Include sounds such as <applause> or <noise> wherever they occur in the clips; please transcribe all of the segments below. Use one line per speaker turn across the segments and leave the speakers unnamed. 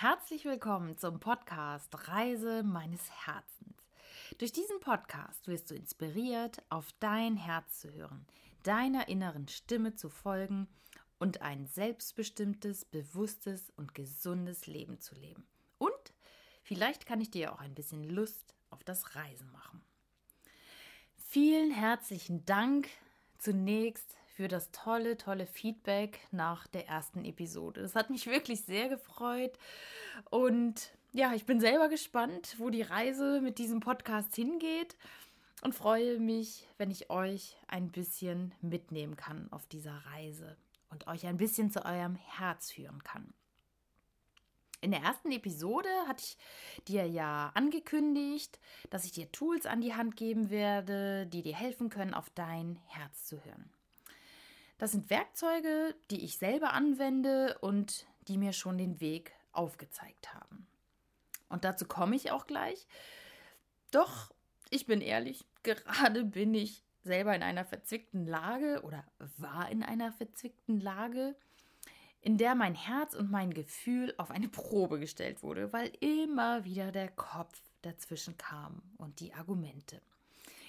Herzlich willkommen zum Podcast Reise meines Herzens. Durch diesen Podcast wirst du inspiriert, auf dein Herz zu hören, deiner inneren Stimme zu folgen und ein selbstbestimmtes, bewusstes und gesundes Leben zu leben. Und vielleicht kann ich dir auch ein bisschen Lust auf das Reisen machen. Vielen herzlichen Dank zunächst für das tolle, tolle Feedback nach der ersten Episode. Das hat mich wirklich sehr gefreut. Und ja, ich bin selber gespannt, wo die Reise mit diesem Podcast hingeht und freue mich, wenn ich euch ein bisschen mitnehmen kann auf dieser Reise und euch ein bisschen zu eurem Herz führen kann. In der ersten Episode hatte ich dir ja angekündigt, dass ich dir Tools an die Hand geben werde, die dir helfen können, auf dein Herz zu hören. Das sind Werkzeuge, die ich selber anwende und die mir schon den Weg aufgezeigt haben. Und dazu komme ich auch gleich. Doch, ich bin ehrlich, <laughs> gerade bin ich selber in einer verzwickten Lage oder war in einer verzwickten Lage, in der mein Herz und mein Gefühl auf eine Probe gestellt wurde, weil immer wieder der Kopf dazwischen kam und die Argumente.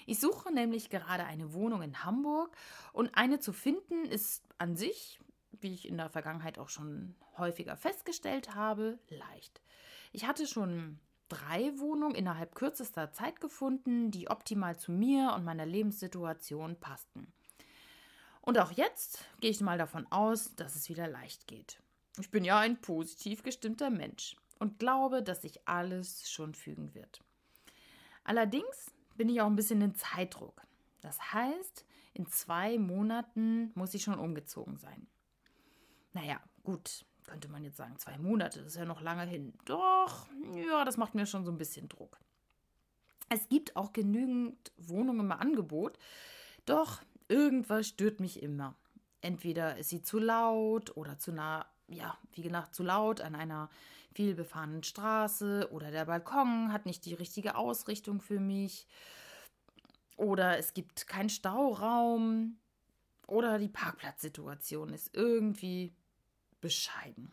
Ich suche nämlich gerade eine Wohnung in Hamburg und eine zu finden ist an sich, wie ich in der Vergangenheit auch schon häufiger festgestellt habe, leicht. Ich hatte schon drei Wohnungen innerhalb kürzester Zeit gefunden, die optimal zu mir und meiner Lebenssituation passten. Und auch jetzt gehe ich mal davon aus, dass es wieder leicht geht. Ich bin ja ein positiv gestimmter Mensch und glaube, dass sich alles schon fügen wird. Allerdings bin ich auch ein bisschen in Zeitdruck. Das heißt, in zwei Monaten muss ich schon umgezogen sein. Naja, gut, könnte man jetzt sagen, zwei Monate, das ist ja noch lange hin. Doch, ja, das macht mir schon so ein bisschen Druck. Es gibt auch genügend Wohnungen im Angebot, doch irgendwas stört mich immer. Entweder ist sie zu laut oder zu nah, ja, wie gesagt, zu laut an einer viel befahrenen Straße oder der Balkon hat nicht die richtige Ausrichtung für mich oder es gibt keinen Stauraum oder die Parkplatzsituation ist irgendwie bescheiden.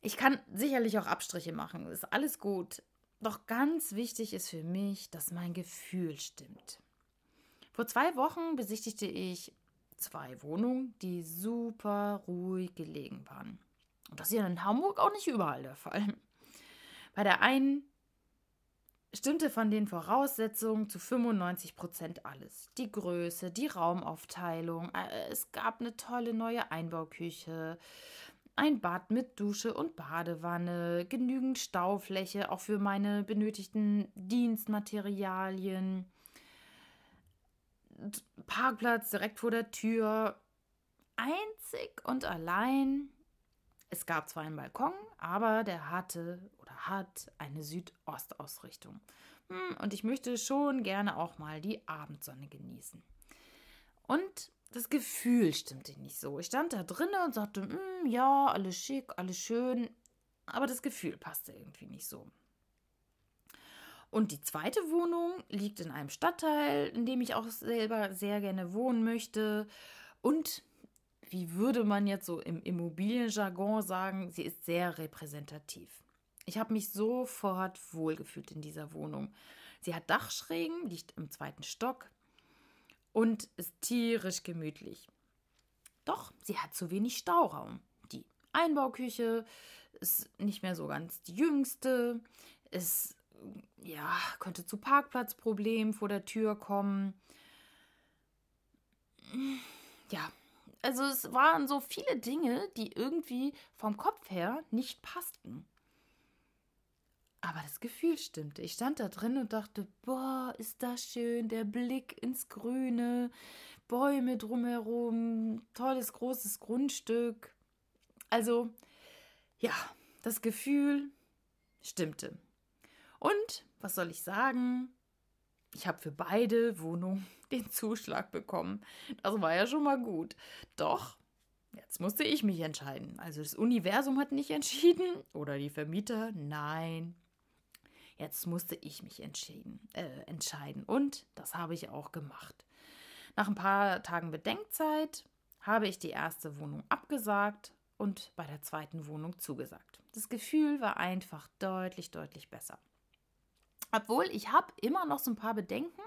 Ich kann sicherlich auch Abstriche machen, ist alles gut. Doch ganz wichtig ist für mich, dass mein Gefühl stimmt. Vor zwei Wochen besichtigte ich zwei Wohnungen, die super ruhig gelegen waren. Und das ist ja in Hamburg auch nicht überall der Fall. Bei der einen stimmte von den Voraussetzungen zu 95 Prozent alles. Die Größe, die Raumaufteilung, äh, es gab eine tolle neue Einbauküche, ein Bad mit Dusche und Badewanne, genügend Staufläche, auch für meine benötigten Dienstmaterialien, Parkplatz direkt vor der Tür. Einzig und allein es gab zwar einen Balkon, aber der hatte oder hat eine Südostausrichtung. Hm, und ich möchte schon gerne auch mal die Abendsonne genießen. Und das Gefühl stimmte nicht so. Ich stand da drinnen und sagte, hm, ja, alles schick, alles schön, aber das Gefühl passte irgendwie nicht so. Und die zweite Wohnung liegt in einem Stadtteil, in dem ich auch selber sehr gerne wohnen möchte. Und wie würde man jetzt so im Immobilienjargon sagen, sie ist sehr repräsentativ. Ich habe mich sofort wohlgefühlt in dieser Wohnung. Sie hat Dachschrägen, liegt im zweiten Stock und ist tierisch gemütlich. Doch sie hat zu wenig Stauraum. Die Einbauküche ist nicht mehr so ganz die jüngste. Es ja, könnte zu Parkplatzproblemen vor der Tür kommen. Ja, also es waren so viele Dinge, die irgendwie vom Kopf her nicht passten. Aber das Gefühl stimmte. Ich stand da drin und dachte, boah, ist das schön, der Blick ins Grüne, Bäume drumherum, tolles großes Grundstück. Also, ja, das Gefühl stimmte. Und, was soll ich sagen? Ich habe für beide Wohnungen <laughs> den Zuschlag bekommen. Das war ja schon mal gut. Doch, jetzt musste ich mich entscheiden. Also das Universum hat nicht entschieden oder die Vermieter, nein. Jetzt musste ich mich entschieden, äh, entscheiden und das habe ich auch gemacht. Nach ein paar Tagen Bedenkzeit habe ich die erste Wohnung abgesagt und bei der zweiten Wohnung zugesagt. Das Gefühl war einfach deutlich, deutlich besser. Obwohl ich habe immer noch so ein paar Bedenken,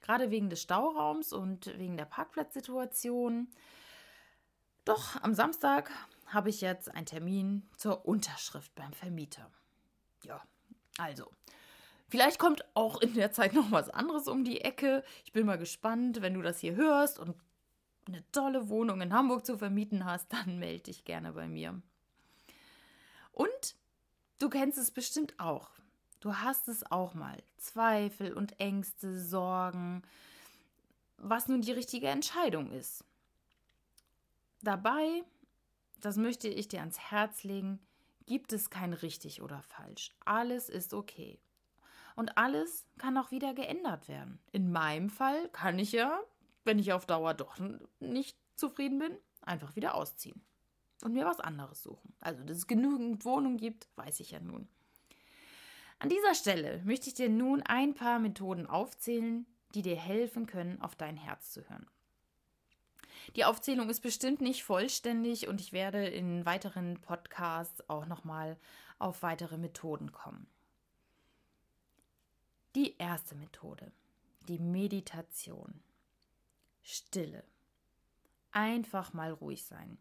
gerade wegen des Stauraums und wegen der Parkplatzsituation. Doch am Samstag habe ich jetzt einen Termin zur Unterschrift beim Vermieter. Ja, also. Vielleicht kommt auch in der Zeit noch was anderes um die Ecke. Ich bin mal gespannt, wenn du das hier hörst und eine tolle Wohnung in Hamburg zu vermieten hast, <laughs> dann melde dich gerne bei mir. Und du kennst es bestimmt auch. Du hast es auch mal. Zweifel und Ängste, Sorgen, was nun die richtige Entscheidung ist. Dabei, das möchte ich dir ans Herz legen, gibt es kein richtig oder falsch. Alles ist okay. Und alles kann auch wieder geändert werden. In meinem Fall kann ich ja, wenn ich auf Dauer doch nicht zufrieden bin, einfach wieder ausziehen und mir was anderes suchen. Also, dass es genügend Wohnungen gibt, weiß ich ja nun. An dieser Stelle möchte ich dir nun ein paar Methoden aufzählen, die dir helfen können, auf dein Herz zu hören. Die Aufzählung ist bestimmt nicht vollständig und ich werde in weiteren Podcasts auch nochmal auf weitere Methoden kommen. Die erste Methode, die Meditation. Stille. Einfach mal ruhig sein.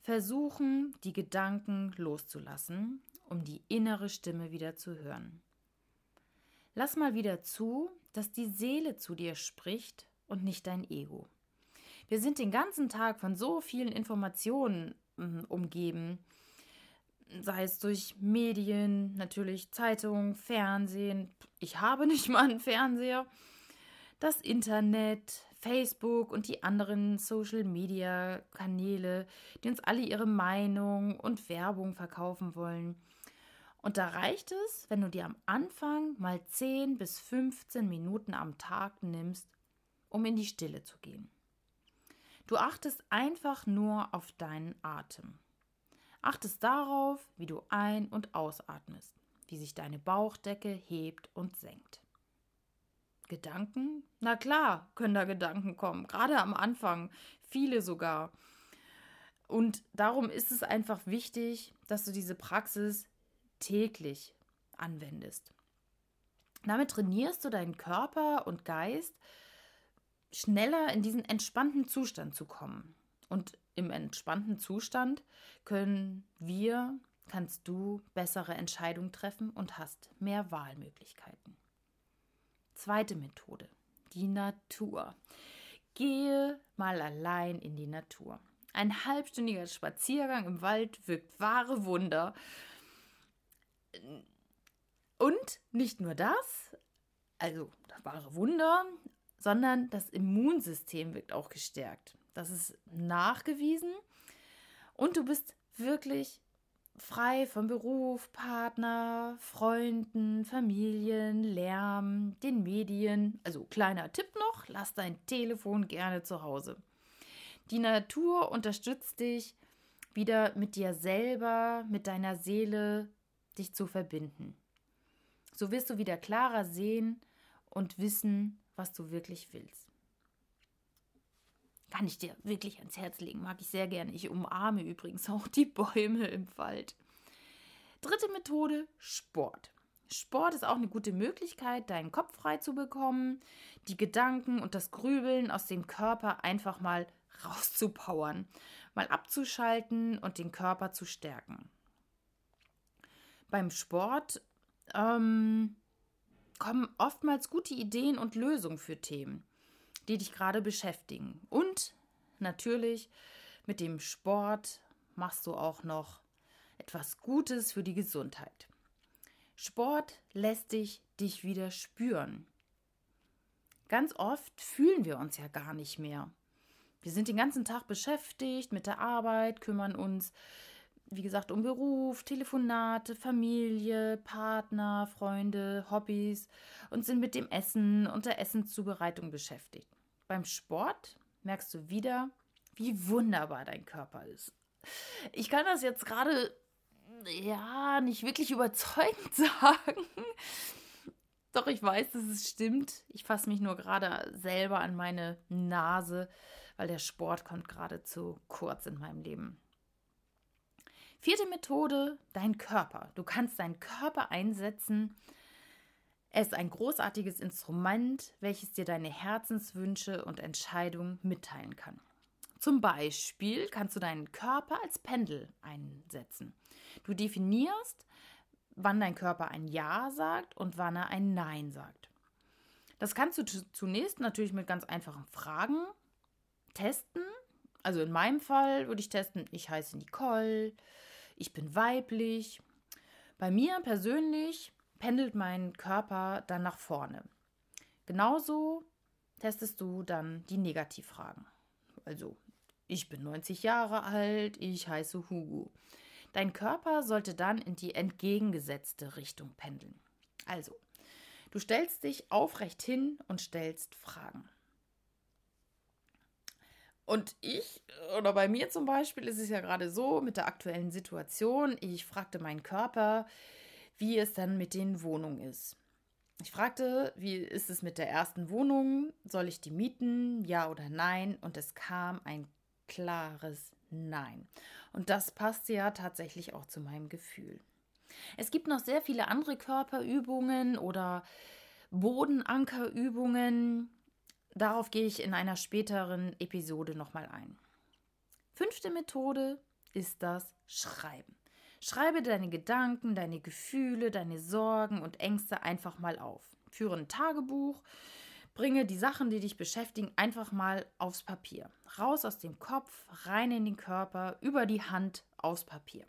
Versuchen, die Gedanken loszulassen um die innere Stimme wieder zu hören. Lass mal wieder zu, dass die Seele zu dir spricht und nicht dein Ego. Wir sind den ganzen Tag von so vielen Informationen äh, umgeben, sei es durch Medien, natürlich Zeitung, Fernsehen. Ich habe nicht mal einen Fernseher. Das Internet, Facebook und die anderen Social-Media-Kanäle, die uns alle ihre Meinung und Werbung verkaufen wollen. Und da reicht es, wenn du dir am Anfang mal 10 bis 15 Minuten am Tag nimmst, um in die Stille zu gehen. Du achtest einfach nur auf deinen Atem. Achtest darauf, wie du ein- und ausatmest, wie sich deine Bauchdecke hebt und senkt. Gedanken? Na klar, können da Gedanken kommen, gerade am Anfang, viele sogar. Und darum ist es einfach wichtig, dass du diese Praxis täglich anwendest. Damit trainierst du deinen Körper und Geist, schneller in diesen entspannten Zustand zu kommen. Und im entspannten Zustand können wir, kannst du bessere Entscheidungen treffen und hast mehr Wahlmöglichkeiten. Zweite Methode, die Natur. Gehe mal allein in die Natur. Ein halbstündiger Spaziergang im Wald wirkt wahre Wunder und nicht nur das, also das wahre Wunder, sondern das Immunsystem wird auch gestärkt. Das ist nachgewiesen. Und du bist wirklich frei von Beruf, Partner, Freunden, Familien, Lärm, den Medien. Also kleiner Tipp noch, lass dein Telefon gerne zu Hause. Die Natur unterstützt dich wieder mit dir selber, mit deiner Seele dich zu verbinden. So wirst du wieder klarer sehen und wissen, was du wirklich willst. Kann ich dir wirklich ans Herz legen, mag ich sehr gerne. Ich umarme übrigens auch die Bäume im Wald. Dritte Methode, Sport. Sport ist auch eine gute Möglichkeit, deinen Kopf frei zu bekommen, die Gedanken und das Grübeln aus dem Körper einfach mal rauszupowern, mal abzuschalten und den Körper zu stärken beim Sport ähm, kommen oftmals gute Ideen und Lösungen für Themen, die dich gerade beschäftigen. Und natürlich mit dem Sport machst du auch noch etwas Gutes für die Gesundheit. Sport lässt dich dich wieder spüren. Ganz oft fühlen wir uns ja gar nicht mehr. Wir sind den ganzen Tag beschäftigt mit der Arbeit, kümmern uns wie gesagt, um Beruf, Telefonate, Familie, Partner, Freunde, Hobbys und sind mit dem Essen und der Essenszubereitung beschäftigt. Beim Sport merkst du wieder, wie wunderbar dein Körper ist. Ich kann das jetzt gerade, ja, nicht wirklich <laughs> überzeugend <laughs> sagen. Doch ich weiß, dass es stimmt. Ich fasse mich nur gerade selber an meine Nase, weil der Sport kommt gerade zu kurz in meinem Leben. Vierte Methode, dein Körper. Du kannst deinen Körper einsetzen. Er ist ein großartiges Instrument, welches dir deine Herzenswünsche und Entscheidungen mitteilen kann. Zum Beispiel kannst du deinen Körper als Pendel einsetzen. Du definierst, wann dein Körper ein Ja sagt und wann er ein Nein sagt. Das kannst du zunächst natürlich mit ganz einfachen Fragen testen. Also in meinem Fall würde ich testen, ich heiße Nicole, ich bin weiblich. Bei mir persönlich pendelt mein Körper dann nach vorne. Genauso testest du dann die Negativfragen. Also, ich bin 90 Jahre alt, ich heiße Hugo. Dein Körper sollte dann in die entgegengesetzte Richtung pendeln. Also, du stellst dich aufrecht hin und stellst Fragen. Und ich, oder bei mir zum Beispiel, ist es ja gerade so mit der aktuellen Situation, ich fragte meinen Körper, wie es dann mit den Wohnungen ist. Ich fragte, wie ist es mit der ersten Wohnung? Soll ich die mieten? Ja oder nein? Und es kam ein klares Nein. Und das passte ja tatsächlich auch zu meinem Gefühl. Es gibt noch sehr viele andere Körperübungen oder Bodenankerübungen, Darauf gehe ich in einer späteren Episode nochmal ein. Fünfte Methode ist das Schreiben. Schreibe deine Gedanken, deine Gefühle, deine Sorgen und Ängste einfach mal auf. Führe ein Tagebuch, bringe die Sachen, die dich beschäftigen, einfach mal aufs Papier. Raus aus dem Kopf, rein in den Körper, über die Hand aufs Papier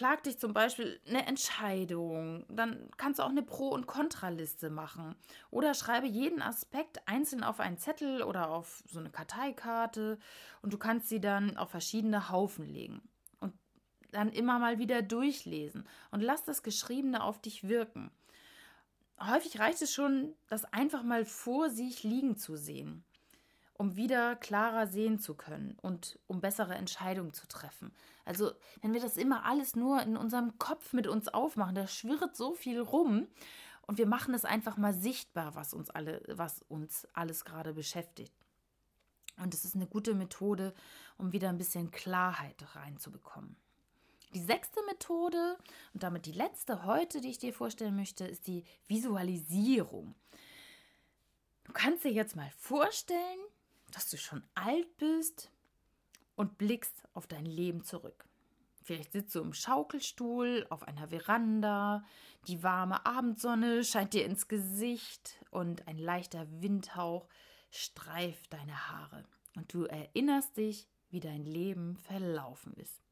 plagt dich zum Beispiel eine Entscheidung, dann kannst du auch eine Pro- und Kontraliste machen. Oder schreibe jeden Aspekt einzeln auf einen Zettel oder auf so eine Karteikarte und du kannst sie dann auf verschiedene Haufen legen. Und dann immer mal wieder durchlesen und lass das Geschriebene auf dich wirken. Häufig reicht es schon, das einfach mal vor sich liegen zu sehen um wieder klarer sehen zu können und um bessere Entscheidungen zu treffen. Also, wenn wir das immer alles nur in unserem Kopf mit uns aufmachen, da schwirrt so viel rum und wir machen es einfach mal sichtbar, was uns alle, was uns alles gerade beschäftigt. Und es ist eine gute Methode, um wieder ein bisschen Klarheit reinzubekommen. Die sechste Methode und damit die letzte heute, die ich dir vorstellen möchte, ist die Visualisierung. Du kannst dir jetzt mal vorstellen, dass du schon alt bist und blickst auf dein Leben zurück. Vielleicht sitzt du im Schaukelstuhl auf einer Veranda, die warme Abendsonne scheint dir ins Gesicht und ein leichter Windhauch streift deine Haare und du erinnerst dich, wie dein Leben verlaufen ist.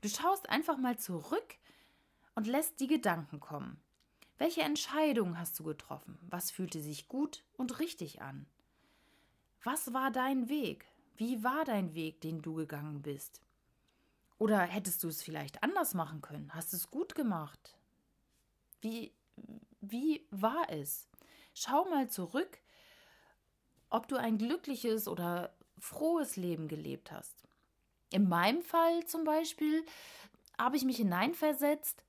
Du schaust einfach mal zurück und lässt die Gedanken kommen. Welche Entscheidungen hast du getroffen? Was fühlte sich gut und richtig an? Was war dein Weg? Wie war dein Weg, den du gegangen bist? Oder hättest du es vielleicht anders machen können? Hast es gut gemacht? Wie, wie war es? Schau mal zurück, ob du ein glückliches oder frohes Leben gelebt hast. In meinem Fall zum Beispiel habe ich mich hineinversetzt,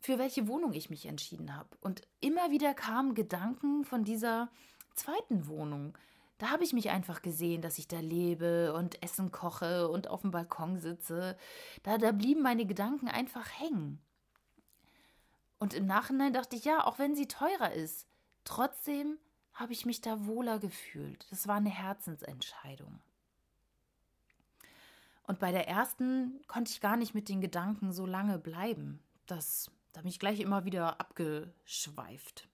für welche Wohnung ich mich entschieden habe. Und immer wieder kamen Gedanken von dieser zweiten Wohnung. Da habe ich mich einfach gesehen, dass ich da lebe und Essen koche und auf dem Balkon sitze. Da, da blieben meine Gedanken einfach hängen. Und im Nachhinein dachte ich, ja, auch wenn sie teurer ist, trotzdem habe ich mich da wohler gefühlt. Das war eine Herzensentscheidung. Und bei der ersten konnte ich gar nicht mit den Gedanken so lange bleiben. Das, da bin ich gleich immer wieder abgeschweift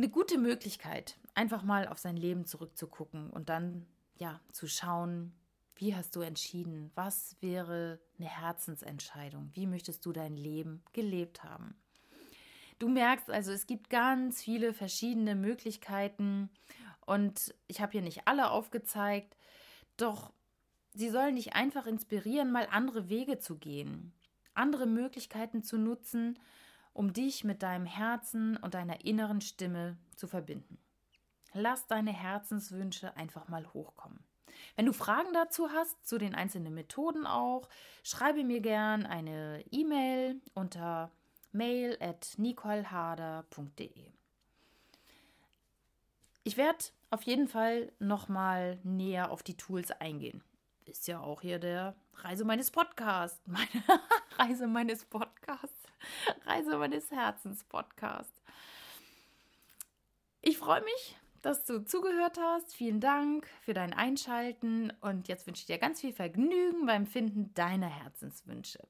eine gute Möglichkeit, einfach mal auf sein Leben zurückzugucken und dann ja zu schauen, wie hast du entschieden? Was wäre eine Herzensentscheidung? Wie möchtest du dein Leben gelebt haben? Du merkst also, es gibt ganz viele verschiedene Möglichkeiten und ich habe hier nicht alle aufgezeigt, doch sie sollen dich einfach inspirieren, mal andere Wege zu gehen, andere Möglichkeiten zu nutzen um dich mit deinem Herzen und deiner inneren Stimme zu verbinden. Lass deine Herzenswünsche einfach mal hochkommen. Wenn du Fragen dazu hast, zu den einzelnen Methoden auch, schreibe mir gern eine E-Mail unter mail at nicoleharder.de. Ich werde auf jeden Fall nochmal näher auf die Tools eingehen. Ist ja auch hier der Reise meines Podcasts. <laughs> Meine Reise meines Podcasts. Reise meines Herzens Podcast. Ich freue mich, dass du zugehört hast. Vielen Dank für dein Einschalten und jetzt wünsche ich dir ganz viel Vergnügen beim Finden deiner Herzenswünsche.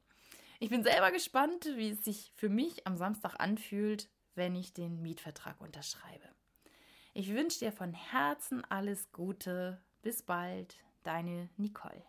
Ich bin selber gespannt, wie es sich für mich am Samstag anfühlt, wenn ich den Mietvertrag unterschreibe. Ich wünsche dir von Herzen alles Gute. Bis bald, deine Nicole.